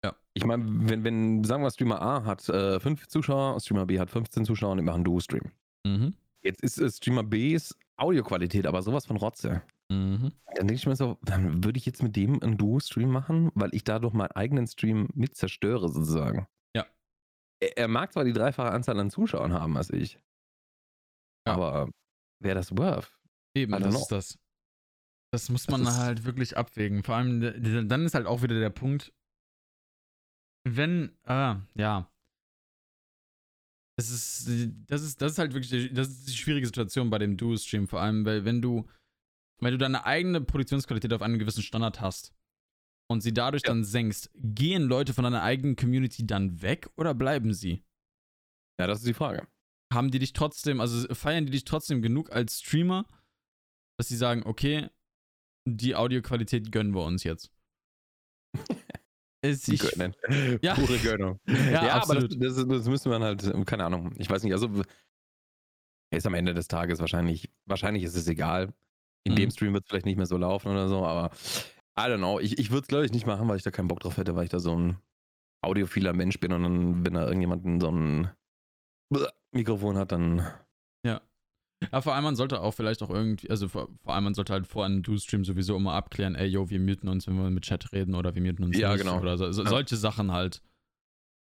Ja. Ich meine, wenn, wenn, sagen wir, Streamer A hat äh, 5 Zuschauer, Streamer B hat 15 Zuschauer und die machen Duo-Stream. Mhm. Jetzt ist äh, Streamer Bs Audioqualität aber sowas von Rotze. Mhm. Dann denke ich mir so, dann würde ich jetzt mit dem einen Duo-Stream machen, weil ich dadurch meinen eigenen Stream mit zerstöre, sozusagen. Ja. Er, er mag zwar die dreifache Anzahl an Zuschauern haben als ich, Ja. aber wäre das worth? Eben, das know. ist das. Das muss Das man ist- halt wirklich abwägen. Vor allem, dann ist halt auch wieder der Punkt, wenn, ah, ja. Das ist, das ist, das ist halt wirklich, das ist die schwierige Situation bei dem Duo-Stream, vor allem, weil wenn du, wenn du deine eigene Produktionsqualität auf einem gewissen Standard hast und sie dadurch Ja. dann senkst, gehen Leute von deiner eigenen Community dann weg oder bleiben sie? Ja, das ist die Frage. haben die dich trotzdem, also feiern die dich trotzdem genug als Streamer, dass sie sagen, okay, die Audioqualität gönnen wir uns jetzt. Es, ich, Gönnen. Ja. Pure Gönnung. ja, aber das, absolut. das, das müssen wir halt, keine Ahnung, ich weiß nicht, also ist am Ende des Tages wahrscheinlich, wahrscheinlich ist es egal. In Mhm. dem Stream wird es vielleicht nicht mehr so laufen oder so, aber I don't know. Ich, ich würde es, glaube ich, nicht machen, weil ich da keinen Bock drauf hätte, weil ich da so ein audiophiler Mensch bin und dann, wenn da irgendjemand so ein Mikrofon hat, dann ja, vor allem man sollte auch vielleicht auch irgendwie, also vor, vor allem man sollte halt vor einem Do-Stream sowieso immer abklären, ey, yo, wir muten uns, wenn wir mit Chat reden oder wir muten uns Ja, nicht. genau. Oder so, so, Ja. solche Sachen halt.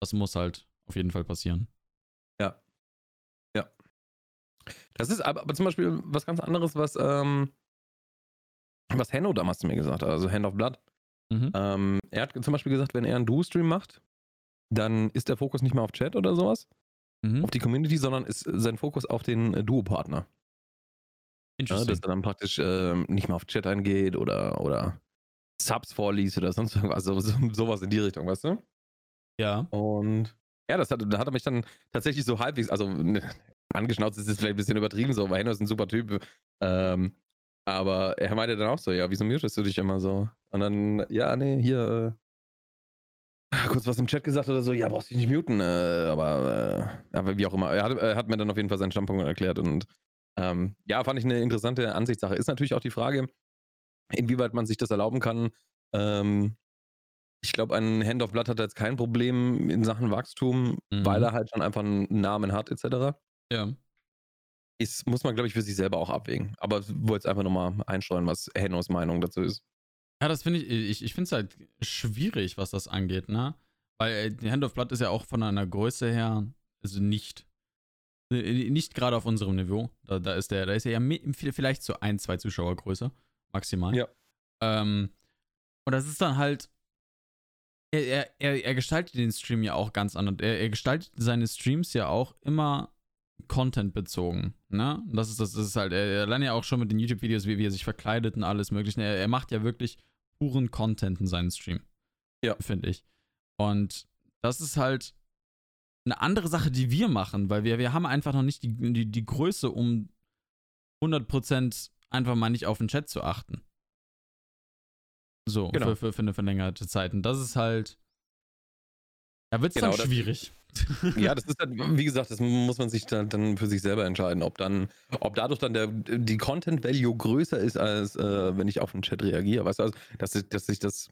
Das muss halt auf jeden Fall passieren. Das ist aber, aber zum Beispiel was ganz anderes, was, ähm, was Henno damals zu mir gesagt hat, also Hand of Blood. Mhm. Ähm, er hat zum Beispiel gesagt, wenn er einen Duo-Stream macht, dann ist der Fokus nicht mehr auf Chat oder sowas, Mhm. auf die Community, sondern ist sein Fokus auf den äh, Duo-Partner. Ja, dass er dann praktisch ähm, nicht mehr auf Chat eingeht oder, oder Subs vorliest oder sonst irgendwas, also so, sowas in die Richtung, weißt du? ja. Und ja, das hat, da hat er mich dann tatsächlich so halbwegs, also ne, angeschnauzt ist es vielleicht ein bisschen übertrieben so, weil Henno ist ein super Typ. Ähm, aber er meinte dann auch so, ja, wieso mutest du dich immer so? Und dann, ja, nee, hier, äh, kurz was im Chat gesagt oder so, ja, brauchst dich nicht muten, äh, aber, äh, aber wie auch immer. Er hat, er hat mir dann auf jeden Fall seinen Standpunkt erklärt und ähm, ja, fand ich eine interessante Ansichtssache. Ist natürlich auch die Frage, inwieweit man sich das erlauben kann. Ähm, ich glaube, ein Hand of Blood hat jetzt kein Problem in Sachen Wachstum, Mhm. weil er halt schon einfach einen Namen hat, etc. Ja. Ist, muss man, glaube ich, für sich selber auch abwägen. Aber ich wollte jetzt einfach nochmal einstreuen, was Hennos Meinung dazu ist. Ja, das finde ich, ich, ich finde es halt schwierig, was das angeht, ne? Weil äh, Hand of Blood ist ja auch von einer Größe her, also nicht, äh, nicht gerade auf unserem Niveau. Da, da ist der, da ist er ja vielleicht so ein, zwei Zuschauer größer, maximal. Ja. Ähm, und das ist dann halt, er, er, er, er gestaltet den Stream ja auch ganz anders. Er, er gestaltet seine Streams ja auch immer Content bezogen, ne? Das ist, das ist halt, er, er lernt ja auch schon mit den YouTube-Videos, wie, wie er sich verkleidet und alles mögliche. Er, er macht ja wirklich puren Content in seinen Stream. Ja. Finde ich. Und das ist halt eine andere Sache, die wir machen, weil wir, wir haben einfach noch nicht die, die, die Größe, um 100% einfach mal nicht auf den Chat zu achten. So, Genau. für, für, für eine verlängerte Zeit. Und das ist halt. Da wird es Genau, dann das- schwierig. Ja, das ist dann, wie gesagt, das muss man sich dann, dann für sich selber entscheiden, ob dann, ob dadurch dann der, die Content Value größer ist, als äh, wenn ich auf den Chat reagiere. Weißt du, also, dass, ich- dass sich das,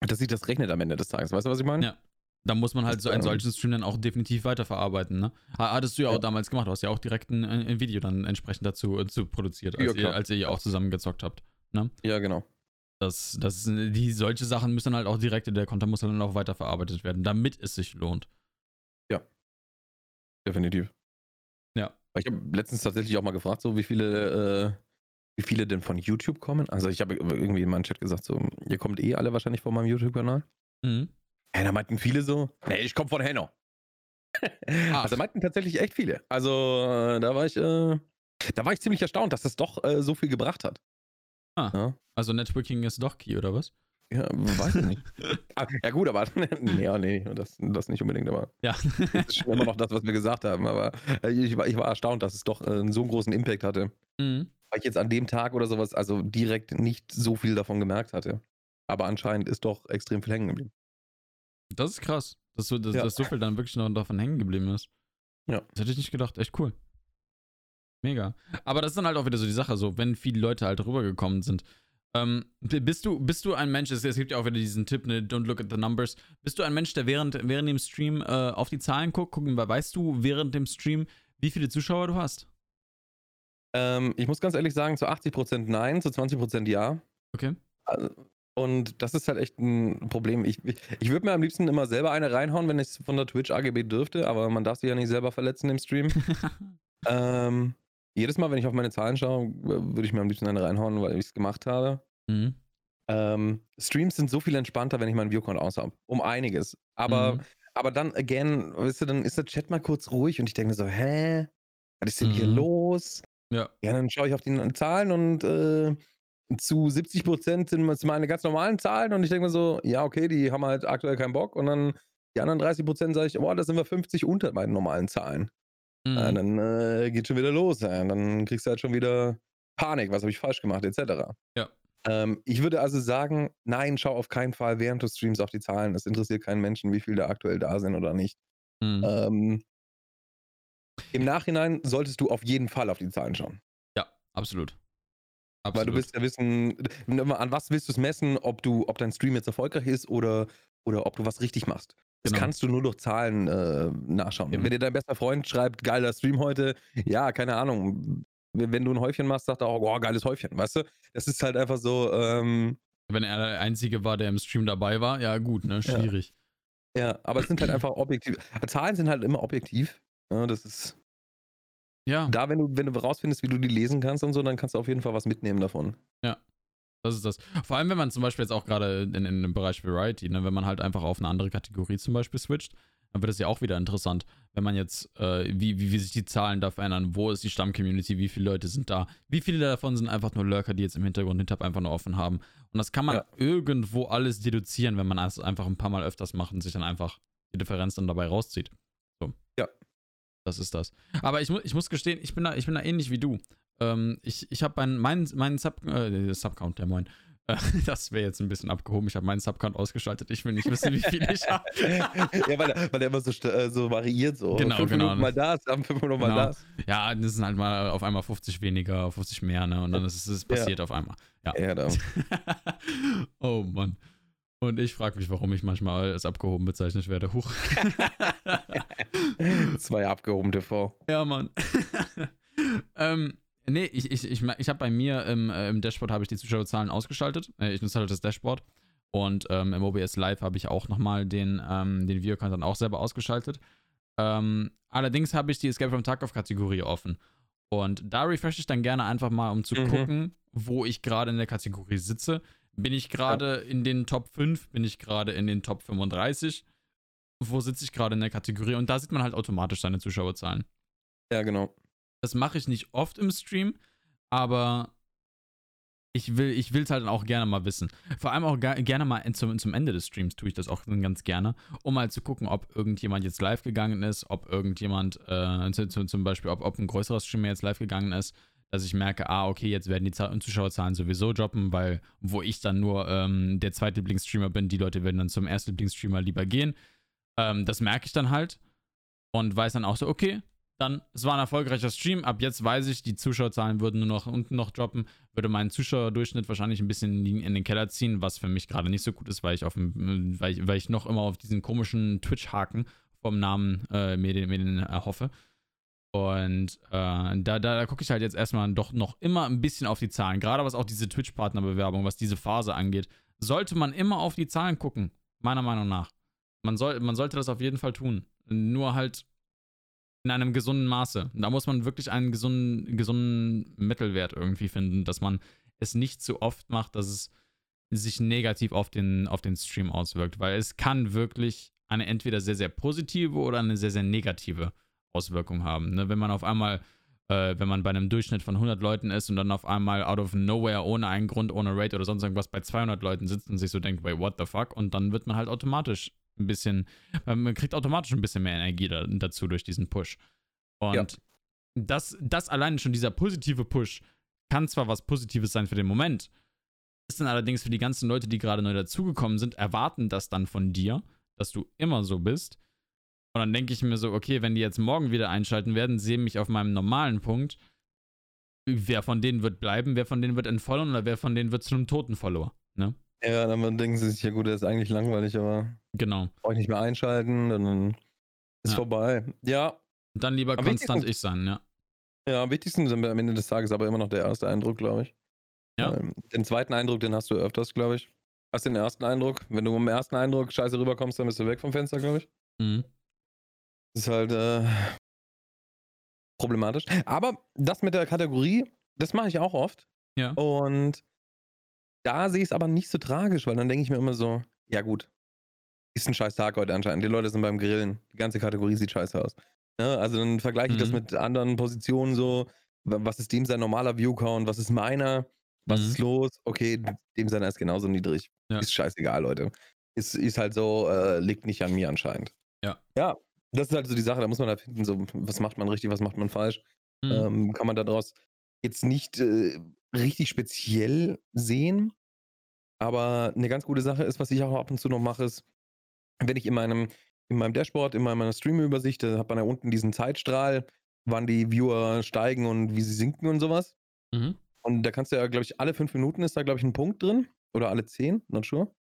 dass sich das rechnet am Ende des Tages. Weißt du, was ich meine? Ja. Da muss man halt Das, so einen ähm, solchen Stream dann auch definitiv weiterverarbeiten, ne? Ha- Hattest du ja auch Ja. damals gemacht, du hast ja auch direkt ein, ein Video dann entsprechend dazu äh, zu produziert, als, Ja, ihr, klar. als ihr ja auch zusammen gezockt habt. Ja, genau. Das, das die, solche Sachen müssen halt auch direkt, der Content muss dann auch weiterverarbeitet werden, damit es sich lohnt. Definitiv. Ja. Ich habe letztens tatsächlich auch mal gefragt, so wie viele, äh, wie viele denn von YouTube kommen. Also ich habe irgendwie in meinem Chat gesagt, so, ihr kommt eh alle wahrscheinlich von meinem YouTube-Kanal. Mhm. Ja, da meinten viele so, nee, ich komme von Henno. Ach. Also meinten tatsächlich echt viele. Also äh, da war ich, äh, da war ich ziemlich erstaunt, dass das doch äh, so viel gebracht hat. Ah. Ja, Also Networking ist doch key, oder was? Ja, weiß ich nicht. ah, ja, gut, aber. nee, ja, nee, das, das nicht unbedingt, aber. Ja. das ist schon immer noch das, was wir gesagt haben. Aber äh, ich war, ich war erstaunt, dass es doch äh, so einen großen Impact hatte. Mhm. Weil ich jetzt an dem Tag oder sowas, also direkt nicht so viel davon gemerkt hatte. Aber anscheinend ist doch extrem viel hängen geblieben. Das ist krass, dass so, dass, Ja. dass so viel dann wirklich noch davon hängen geblieben ist. Ja. Das hätte ich nicht gedacht. Echt cool. Mega. Aber das ist dann halt auch wieder so die Sache, so, wenn viele Leute halt rübergekommen sind. Ähm, bist du, bist du ein Mensch, es, es gibt ja auch wieder diesen Tipp, ne, don't look at the numbers. Bist du ein Mensch, der während, während dem Stream äh, auf die Zahlen guckt? Gucken, weil weißt du während dem Stream, wie viele Zuschauer du hast? Ähm, ich muss ganz ehrlich sagen, zu 80% nein, zu 20% ja. Okay. Also, Und das ist halt echt ein Problem. Ich, ich, ich würde mir am liebsten immer selber eine reinhauen, wenn ich es von der Twitch AGB dürfte, aber man darf sich ja nicht selber verletzen im Stream. ähm, jedes Mal, wenn ich auf meine Zahlen schaue, würde ich mir am liebsten eine reinhauen, weil ich es gemacht habe. mhm. Ähm, Streams sind so viel entspannter, wenn ich meinen Viewcount aus habe. Um einiges. Aber, Mhm. aber dann, again, weißt du, dann ist der Chat mal kurz ruhig und ich denke mir so, hä? Was ist denn hier Mhm. los? Ja. Ja, dann schaue ich auf die Zahlen und äh, zu 70 Prozent sind es meine ganz normalen Zahlen und ich denke mir so, ja, okay, die haben halt aktuell keinen Bock und dann die anderen 30 Prozent sage ich, boah, da sind wir 50 unter meinen normalen Zahlen. Mhm. Ja, dann äh, geht schon wieder los. Ja. Dann kriegst du halt schon wieder Panik, was habe ich falsch gemacht, etc. Ja. Ähm, ich würde also sagen, nein, schau auf keinen Fall während des Streams auf die Zahlen. Es interessiert keinen Menschen, wie viele da aktuell da sind oder nicht. Mhm. Ähm, Im Nachhinein solltest du auf jeden Fall auf die Zahlen schauen. ja, absolut. Weil Absolut. du willst ja wissen, an was willst du es messen, ob du, ob dein Stream jetzt erfolgreich ist oder, oder ob du was richtig machst. Das Genau. kannst du nur durch Zahlen äh, nachschauen. Eben. Wenn dir dein bester Freund schreibt, geiler Stream heute, ja, keine Ahnung. Wenn du ein Häufchen machst, sagt er auch, oh, geiles Häufchen, weißt du? Das ist halt einfach so, ähm, Wenn er der Einzige war, der im Stream dabei war, ja gut, ne? Schwierig. ja, aber es sind halt einfach objektiv. Zahlen sind halt immer objektiv. Ja, das ist Ja, da, wenn du, wenn du rausfindest, wie du die lesen kannst und so, dann kannst du auf jeden Fall was mitnehmen davon. Das ist das. Vor allem, wenn man zum Beispiel jetzt auch gerade in, in dem Bereich Variety, ne, wenn man halt einfach auf eine andere Kategorie zum Beispiel switcht, dann wird es ja auch wieder interessant, wenn man jetzt, äh, wie, wie, wie sich die Zahlen da verändern, wo ist die Stammcommunity, wie viele Leute sind da, wie viele davon sind einfach nur Lurker, die jetzt im Hintergrund Hinterb einfach nur offen haben. Und das kann man Ja. irgendwo alles deduzieren, wenn man es einfach ein paar Mal öfters macht und sich dann einfach die Differenz dann dabei rauszieht. So. Ja. Das ist das. Aber ich, mu ich muss gestehen, ich bin da, ich bin da ähnlich wie du. Ähm, ich ich habe meinen mein, meinen Sub, äh, Subcount, der moin. Äh, Das wäre jetzt ein bisschen abgehoben. Ich habe meinen Subcount ausgeschaltet. Ich will nicht wissen, wie viel ich habe. ja, weil, der- weil der immer so, äh, so variiert so. Genau, fünf genau. Minuten mal das, dann fünf Minuten mal Genau. das. Ja, das sind halt mal auf einmal 50 weniger, 50 mehr, ne? Und dann ist es Ja. passiert auf einmal. Ja. Ja, da. oh Mann. Und ich frage mich, warum ich manchmal als abgehoben bezeichnet werde. Huch. Zwei abgehoben TV. Ja, Mann. ähm, nee, ich, ich, ich, ich habe bei mir im, äh, im Dashboard habe ich die Zuschauerzahlen ausgeschaltet. Äh, ich nutze halt das Dashboard. Und ähm, im OBS Live habe ich auch nochmal den, ähm, den Videocontent dann auch selber ausgeschaltet. Ähm, allerdings habe ich die Escape from Tarkov-Kategorie offen. Und da refresh ich dann gerne einfach mal, um zu Mhm. gucken, wo ich gerade in der Kategorie sitze. Bin ich gerade in den Top 5? Bin ich gerade in den Top 35? Wo sitze ich gerade in der Kategorie? Und da sieht man halt automatisch seine Zuschauerzahlen. Ja, genau. Das mache ich nicht oft im Stream, aber ich will ich es halt auch gerne mal wissen. Vor allem auch gerne mal zum, zum Ende des Streams tue ich das auch ganz gerne, um mal zu gucken, ob irgendjemand jetzt live gegangen ist, ob irgendjemand, äh, zu, zu, zum Beispiel, ob, ob ein größerer Streamer jetzt live gegangen ist, dass ich merke, ah, okay, jetzt werden die Za- Zuschauerzahlen sowieso droppen, weil wo ich dann nur ähm, der Zweitlieblingsstreamer bin, die Leute werden dann zum Erstlieblingsstreamer lieber gehen. Ähm, das merke ich dann halt und weiß dann auch so, okay, dann, es war ein erfolgreicher Stream. Ab jetzt weiß ich, die Zuschauerzahlen würden nur noch unten noch droppen, würde meinen Zuschauerdurchschnitt wahrscheinlich ein bisschen in, den Keller ziehen, was für mich gerade nicht so gut ist, weil ich auf dem, weil ich, weil ich noch immer auf diesen komischen Twitch-Haken vom Namen äh, mir den, mir den erhoffe. Und äh, da, da, da gucke ich halt jetzt erstmal doch noch immer ein bisschen auf die Zahlen. Gerade was auch diese Twitch-Partnerbewerbung, was diese Phase angeht, sollte man immer auf die Zahlen gucken, meiner Meinung nach. Man, soll, man sollte das auf jeden Fall tun. Nur halt in einem gesunden Maße. Da muss man wirklich einen gesunden, gesunden Mittelwert irgendwie finden, dass man es nicht zu oft macht, dass es sich negativ auf den, auf den Stream auswirkt. Weil es kann wirklich eine entweder sehr, sehr positive oder eine sehr, sehr negative Auswirkung haben. Ne? Wenn man auf einmal äh, wenn man bei einem Durchschnitt von 100 Leuten ist und dann auf einmal out of nowhere, ohne einen Grund, ohne Rate oder sonst irgendwas bei 200 Leuten sitzt und sich so denkt, wait, what the fuck? Und dann wird man halt automatisch ein bisschen, man kriegt automatisch ein bisschen mehr Energie da, dazu durch diesen Push. Und ja. das, das alleine schon, dieser positive Push, kann zwar was Positives sein für den Moment, ist dann allerdings für die ganzen Leute, die gerade neu dazugekommen sind, erwarten das dann von dir, dass du immer so bist. Und dann denke ich mir so, okay, wenn die jetzt morgen wieder einschalten werden, sehen mich auf meinem normalen Punkt. Wer von denen wird bleiben, wer von denen wird entfolgen oder wer von denen wird zu einem toten Follower, ne? Ja, dann denken sie sich, ja gut, der ist eigentlich langweilig, aber genau. brauche ich nicht mehr einschalten, dann ist ja. vorbei. Ja. Dann lieber am konstant ich sein, ja. Ja, am wichtigsten sind am Ende des Tages aber immer noch der erste Eindruck, glaube ich. Ja. Ähm, den zweiten Eindruck, den hast du öfters, glaube ich. Hast den ersten Eindruck. Wenn du im ersten Eindruck scheiße rüberkommst, dann bist du weg vom Fenster, glaube ich. Mhm. Das ist halt äh, problematisch. Aber das mit der Kategorie, das mache ich auch oft. Ja. Und da sehe ich es aber nicht so tragisch, weil dann denke ich mir immer so, ja gut, ist ein scheiß Tag heute anscheinend. Die Leute sind beim Grillen. Die ganze Kategorie sieht scheiße aus. Ne? Also dann vergleiche ich mhm. das mit anderen Positionen so. Was ist dem sein normaler Viewcount? Was ist meiner? Was mhm. ist los? Okay, dem seiner ist genauso niedrig. Ja. Ist scheißegal, Leute. Ist, ist halt so, äh, liegt nicht an mir anscheinend. Ja. Ja, das ist halt so die Sache, da muss man halt finden, so, was macht man richtig, was macht man falsch. Mhm. Ähm, kann man daraus jetzt nicht äh, richtig speziell sehen. Aber eine ganz gute Sache ist, was ich auch ab und zu noch mache, ist, wenn ich in meinem, in meinem Dashboard, in meiner Stream-Übersicht, da hat man da unten diesen Zeitstrahl, wann die Viewer steigen und wie sie sinken und sowas. Mhm. Und da kannst du ja, glaube ich, alle fünf Minuten ist da, glaube ich, ein Punkt drin. Oder alle zehn, not sure.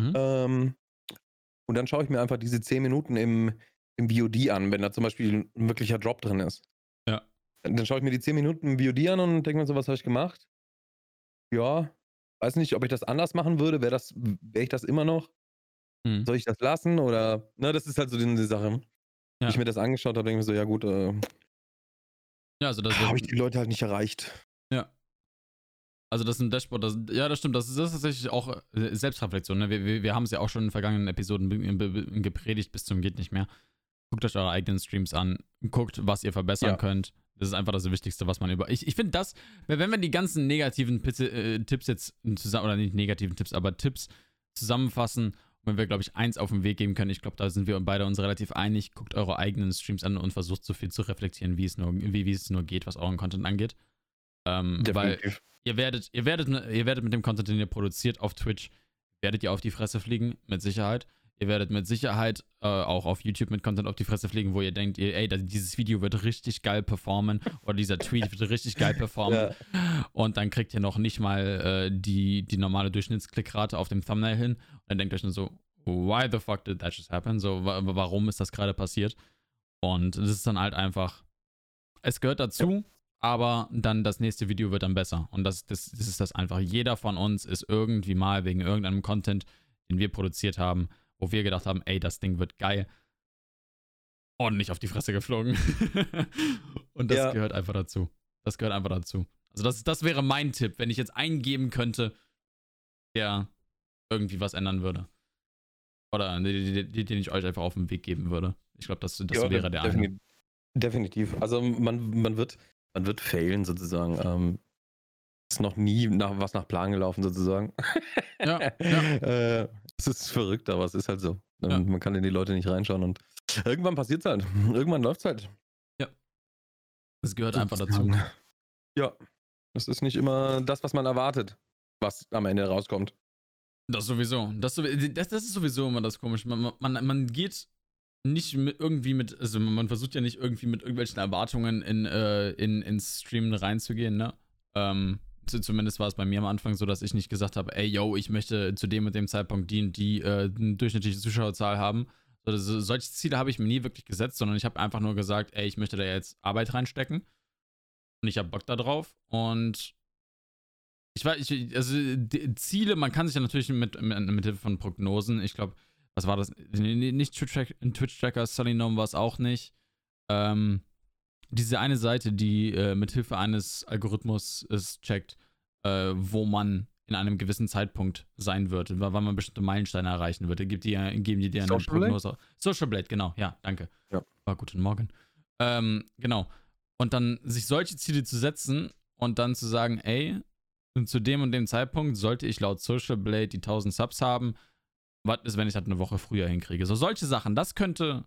Mhm. Ähm, und dann schaue ich mir einfach diese zehn Minuten im, im VOD an, wenn da zum Beispiel ein wirklicher Drop drin ist. Ja. Dann schaue ich mir die 10 Minuten im VOD an und denke mir so, was habe ich gemacht? Ja, weiß nicht, ob ich das anders machen würde. Wäre das, wäre ich das immer noch? Hm. Soll ich das lassen? Oder, ne, das ist halt so die, die Sache. Ja. Ich mir das angeschaut habe, denke ich mir so, ja gut, äh, ja, also das habe ich die Leute halt nicht erreicht. Ja. Also das ist ein Dashboard, das, ja, das stimmt, das ist, das ist tatsächlich auch äh, Selbstreflexion. Ne? Wir, wir, wir haben es ja auch schon in vergangenen Episoden gepredigt bis zum geht nicht mehr. Guckt euch eure eigenen Streams an, guckt, was ihr verbessern ja. könnt. Das ist einfach das Wichtigste, was man über. Ich, ich finde das, wenn wir die ganzen negativen Pizze, äh, Tipps jetzt zusammen, oder nicht negativen Tipps, aber Tipps zusammenfassen, wenn wir, glaube ich, eins auf den Weg geben können, ich glaube, da sind wir beide uns relativ einig, guckt eure eigenen Streams an und versucht so viel zu reflektieren, wie es nur, wie, wie es nur geht, was euren Content angeht. Ähm, weil ihr werdet, ihr werdet, ihr werdet mit dem Content, den ihr produziert auf Twitch, werdet ihr auf die Fresse fliegen, mit Sicherheit. Ihr werdet mit Sicherheit äh, auch auf YouTube mit Content auf die Fresse fliegen, wo ihr denkt, ihr, ey, dieses Video wird richtig geil performen oder dieser Tweet wird richtig geil performen. Ja. Und dann kriegt ihr noch nicht mal äh, die, die normale Durchschnittsklickrate auf dem Thumbnail hin. Und dann denkt euch nur so, why the fuck did that just happen? So, warum ist das gerade passiert? Und das ist dann halt einfach, es gehört dazu, ja. aber dann das nächste Video wird dann besser. Und das, das, das ist das einfach. Jeder von uns ist irgendwie mal wegen irgendeinem Content, den wir produziert haben, wo wir gedacht haben, ey, das Ding wird geil, ordentlich auf die Fresse geflogen. und das ja. gehört einfach dazu. Das gehört einfach dazu. Also das, das wäre mein Tipp, wenn ich jetzt eingeben könnte, der irgendwie was ändern würde. Oder den, den ich euch einfach auf den Weg geben würde. Ich glaube, das, das ja, wäre der definitiv, eine. Definitiv. Also man, man wird, man wird failen sozusagen. Ähm, ist noch nie nach, was nach Plan gelaufen sozusagen. Ja, ja. äh, es ist verrückt, aber es ist halt so. Ja. Man kann in die Leute nicht reinschauen und irgendwann passiert es halt. Irgendwann läuft es halt. Ja. Es gehört einfach dazu. Ja. Das ist nicht immer das, was man erwartet, was am Ende rauskommt. Das sowieso. Das, das, das ist sowieso immer das Komische. Man, man, man geht nicht mit irgendwie mit, also man versucht ja nicht irgendwie mit irgendwelchen Erwartungen in, äh, in, ins Stream reinzugehen, ne? Ähm, zumindest war es bei mir am Anfang so, dass ich nicht gesagt habe, ey, yo, ich möchte zu dem und dem Zeitpunkt die und die äh, durchschnittliche Zuschauerzahl haben. Also, solche Ziele habe ich mir nie wirklich gesetzt, sondern ich habe einfach nur gesagt, ey, ich möchte da jetzt Arbeit reinstecken. Und ich habe Bock da drauf. Und ich weiß, ich, also Ziele, man kann sich ja natürlich mit, mit, mit Hilfe von Prognosen, ich glaube, was war das? Nicht Twitch-Tracker, Sunny war es auch nicht. Ähm, diese eine Seite, die äh, mit Hilfe eines Algorithmus es checkt, äh, wo man in einem gewissen Zeitpunkt sein wird, wann man bestimmte Meilensteine erreichen wird. Gibt die, geben die dir eine Social Prognose. Blade? Social Blade, genau, ja, danke. Ja. War guten Morgen. Ähm, genau. Und dann sich solche Ziele zu setzen und dann zu sagen, ey, zu dem und dem Zeitpunkt sollte ich laut Social Blade die 1000 Subs haben. Was ist, wenn ich das eine Woche früher hinkriege? So solche Sachen, das könnte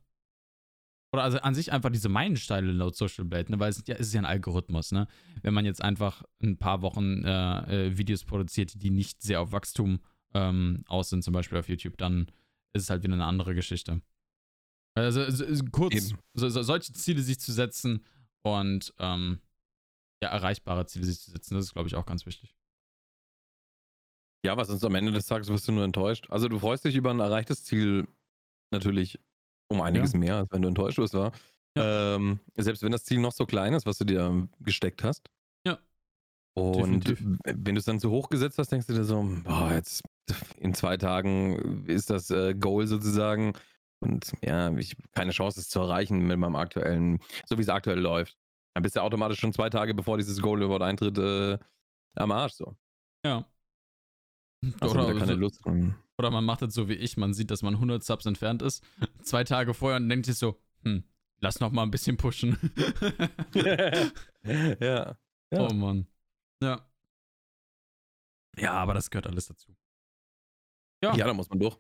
oder also an sich einfach diese Meilensteine laut Social Blade, ne? weil es, ja, es ist ja ein Algorithmus, ne? Wenn man jetzt einfach ein paar Wochen äh, äh, Videos produziert, die nicht sehr auf Wachstum ähm, aus sind, zum Beispiel auf YouTube, dann ist es halt wieder eine andere Geschichte. Also, also kurz, so, so, solche Ziele sich zu setzen und ähm, ja, erreichbare Ziele sich zu setzen, das ist, glaube ich, auch ganz wichtig. Ja, was sonst am Ende des Tages wirst du nur enttäuscht. Also du freust dich über ein erreichtes Ziel natürlich um einiges ja. mehr, als wenn du enttäuscht wirst, war. Ja. Ähm, selbst wenn das Ziel noch so klein ist, was du dir gesteckt hast. Ja. Und Definitiv. wenn du es dann zu hoch gesetzt hast, denkst du dir so, boah, jetzt in zwei Tagen ist das äh, Goal sozusagen. Und ja, ich habe keine Chance, es zu erreichen mit meinem aktuellen, so wie es aktuell läuft. Dann bist du automatisch schon zwei Tage, bevor dieses Goal überhaupt eintritt, äh, am Arsch so. Ja. Also oder, keine Lust. Oder man macht es so wie ich, man sieht, dass man 100 Subs entfernt ist, zwei Tage vorher und denkt sich so, hm, lass noch mal ein bisschen pushen. ja. ja. Oh Mann. Ja. Ja, aber das gehört alles dazu. Ja. Ja, da muss man durch.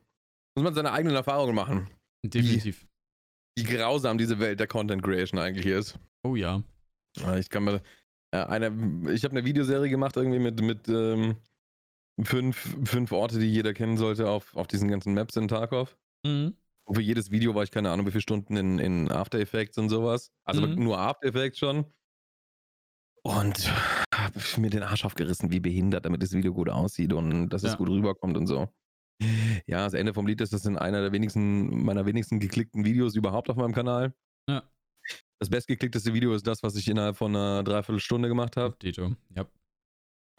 Muss man seine eigenen Erfahrungen machen. Definitiv. Wie, wie grausam diese Welt der Content Creation eigentlich ist. Oh ja. Ich kann mir. Äh, eine, ich habe eine Videoserie gemacht, irgendwie mit, mit ähm, fünf, fünf Orte, die jeder kennen sollte auf, auf diesen ganzen Maps in Tarkov. Mhm. Und für jedes Video war ich keine Ahnung, wie viele Stunden in, in After Effects und sowas. Also mhm. nur After Effects schon. Und habe mir den Arsch aufgerissen, wie behindert, damit das Video gut aussieht und dass ja. es gut rüberkommt und so. Ja, das Ende vom Lied ist, das sind einer der wenigsten, meiner wenigsten geklickten Videos überhaupt auf meinem Kanal. Ja. Das bestgeklickteste Video ist das, was ich innerhalb von einer Dreiviertelstunde gemacht habe. Dito, ja.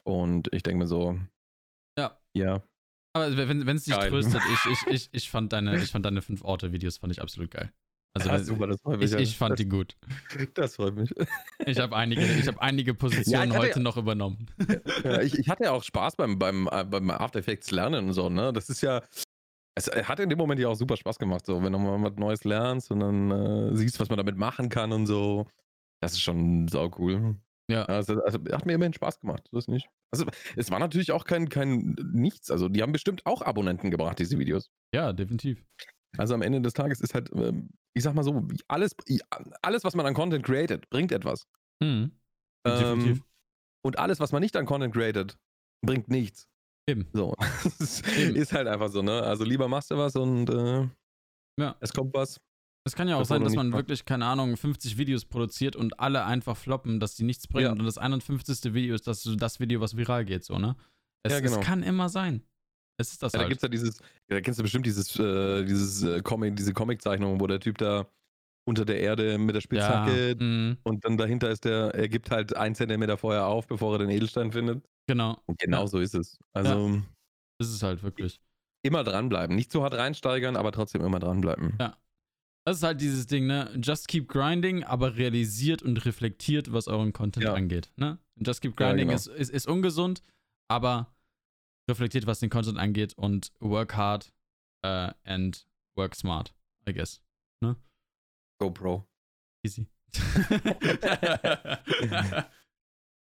Und ich denke mir so, ja. Aber wenn es dich geil. tröstet, ich, ich, ich, ich, fand deine, ich fand deine fünf Orte-Videos fand ich absolut geil. Also ja, super, das freut mich. Ich, ich fand das, die gut. Das freut mich. Ich habe einige, hab einige Positionen ja, heute ja, noch übernommen. Ja, ich, ich hatte ja auch Spaß beim, beim, äh, beim After Effects lernen und so, ne? Das ist ja. Es hat in dem Moment ja auch super Spaß gemacht, so, wenn du mal was Neues lernst und dann äh, siehst, was man damit machen kann und so. Das ist schon sau cool. Ja. Also, also, hat mir immerhin Spaß gemacht, ist nicht. Also, es war natürlich auch kein, kein Nichts. Also, die haben bestimmt auch Abonnenten gebracht, diese Videos. Ja, definitiv. Also, am Ende des Tages ist halt, ähm, ich sag mal so, alles, alles was man an Content created, bringt etwas. Mhm. Definitiv. Ähm, und alles, was man nicht an Content created, bringt nichts. Eben. So. Eben. ist halt einfach so, ne? Also, lieber machst du was und äh, ja. es kommt was. Es kann ja auch das sein, dass man wirklich, keine Ahnung, 50 Videos produziert und alle einfach floppen, dass die nichts bringen. Ja. Und das 51. Video ist das, das Video, was viral geht, so, ne? Es, ja, genau. es kann immer sein. Es ist das ja, halt. Da gibt's ja dieses, da kennst du bestimmt dieses, äh, dieses äh, Comic, diese Comiczeichnung, wo der Typ da unter der Erde mit der Spitzhacke ja, mhm. und dann dahinter ist der, er gibt halt ein Zentimeter vorher auf, bevor er den Edelstein findet. Genau. Und genau so ist es. Also. Ist halt wirklich. Immer dranbleiben. Nicht zu hart reinsteigern, aber trotzdem immer dranbleiben. Ja. Das ist halt dieses Ding, ne? Just keep grinding, aber realisiert und reflektiert, was euren Content ja. angeht. Ne? Just keep grinding ja, genau. ist, ist, ist ungesund, aber reflektiert, was den Content angeht und work hard uh, and work smart, I guess. Ne? GoPro. Easy.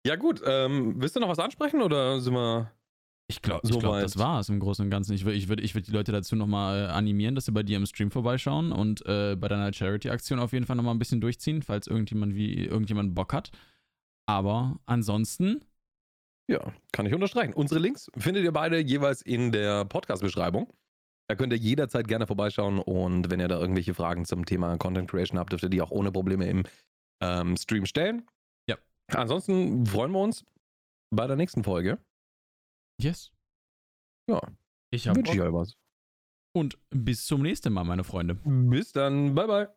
ja, gut. Ähm, willst du noch was ansprechen oder sind wir. Ich glaube, so glaub, das war es im Großen und Ganzen. Ich würde ich würd, ich würd die Leute dazu nochmal äh, animieren, dass sie bei dir im Stream vorbeischauen und äh, bei deiner Charity-Aktion auf jeden Fall nochmal ein bisschen durchziehen, falls irgendjemand wie irgendjemand Bock hat. Aber ansonsten. Ja, kann ich unterstreichen. Unsere Links findet ihr beide jeweils in der Podcast-Beschreibung. Da könnt ihr jederzeit gerne vorbeischauen und wenn ihr da irgendwelche Fragen zum Thema Content Creation habt, dürft ihr die auch ohne Probleme im ähm, Stream stellen. Ja. Ansonsten freuen wir uns bei der nächsten Folge. Yes. Ja. Ich habe Wünsche ich euch was. Und bis zum nächsten Mal, meine Freunde. Bis dann. Bye, bye.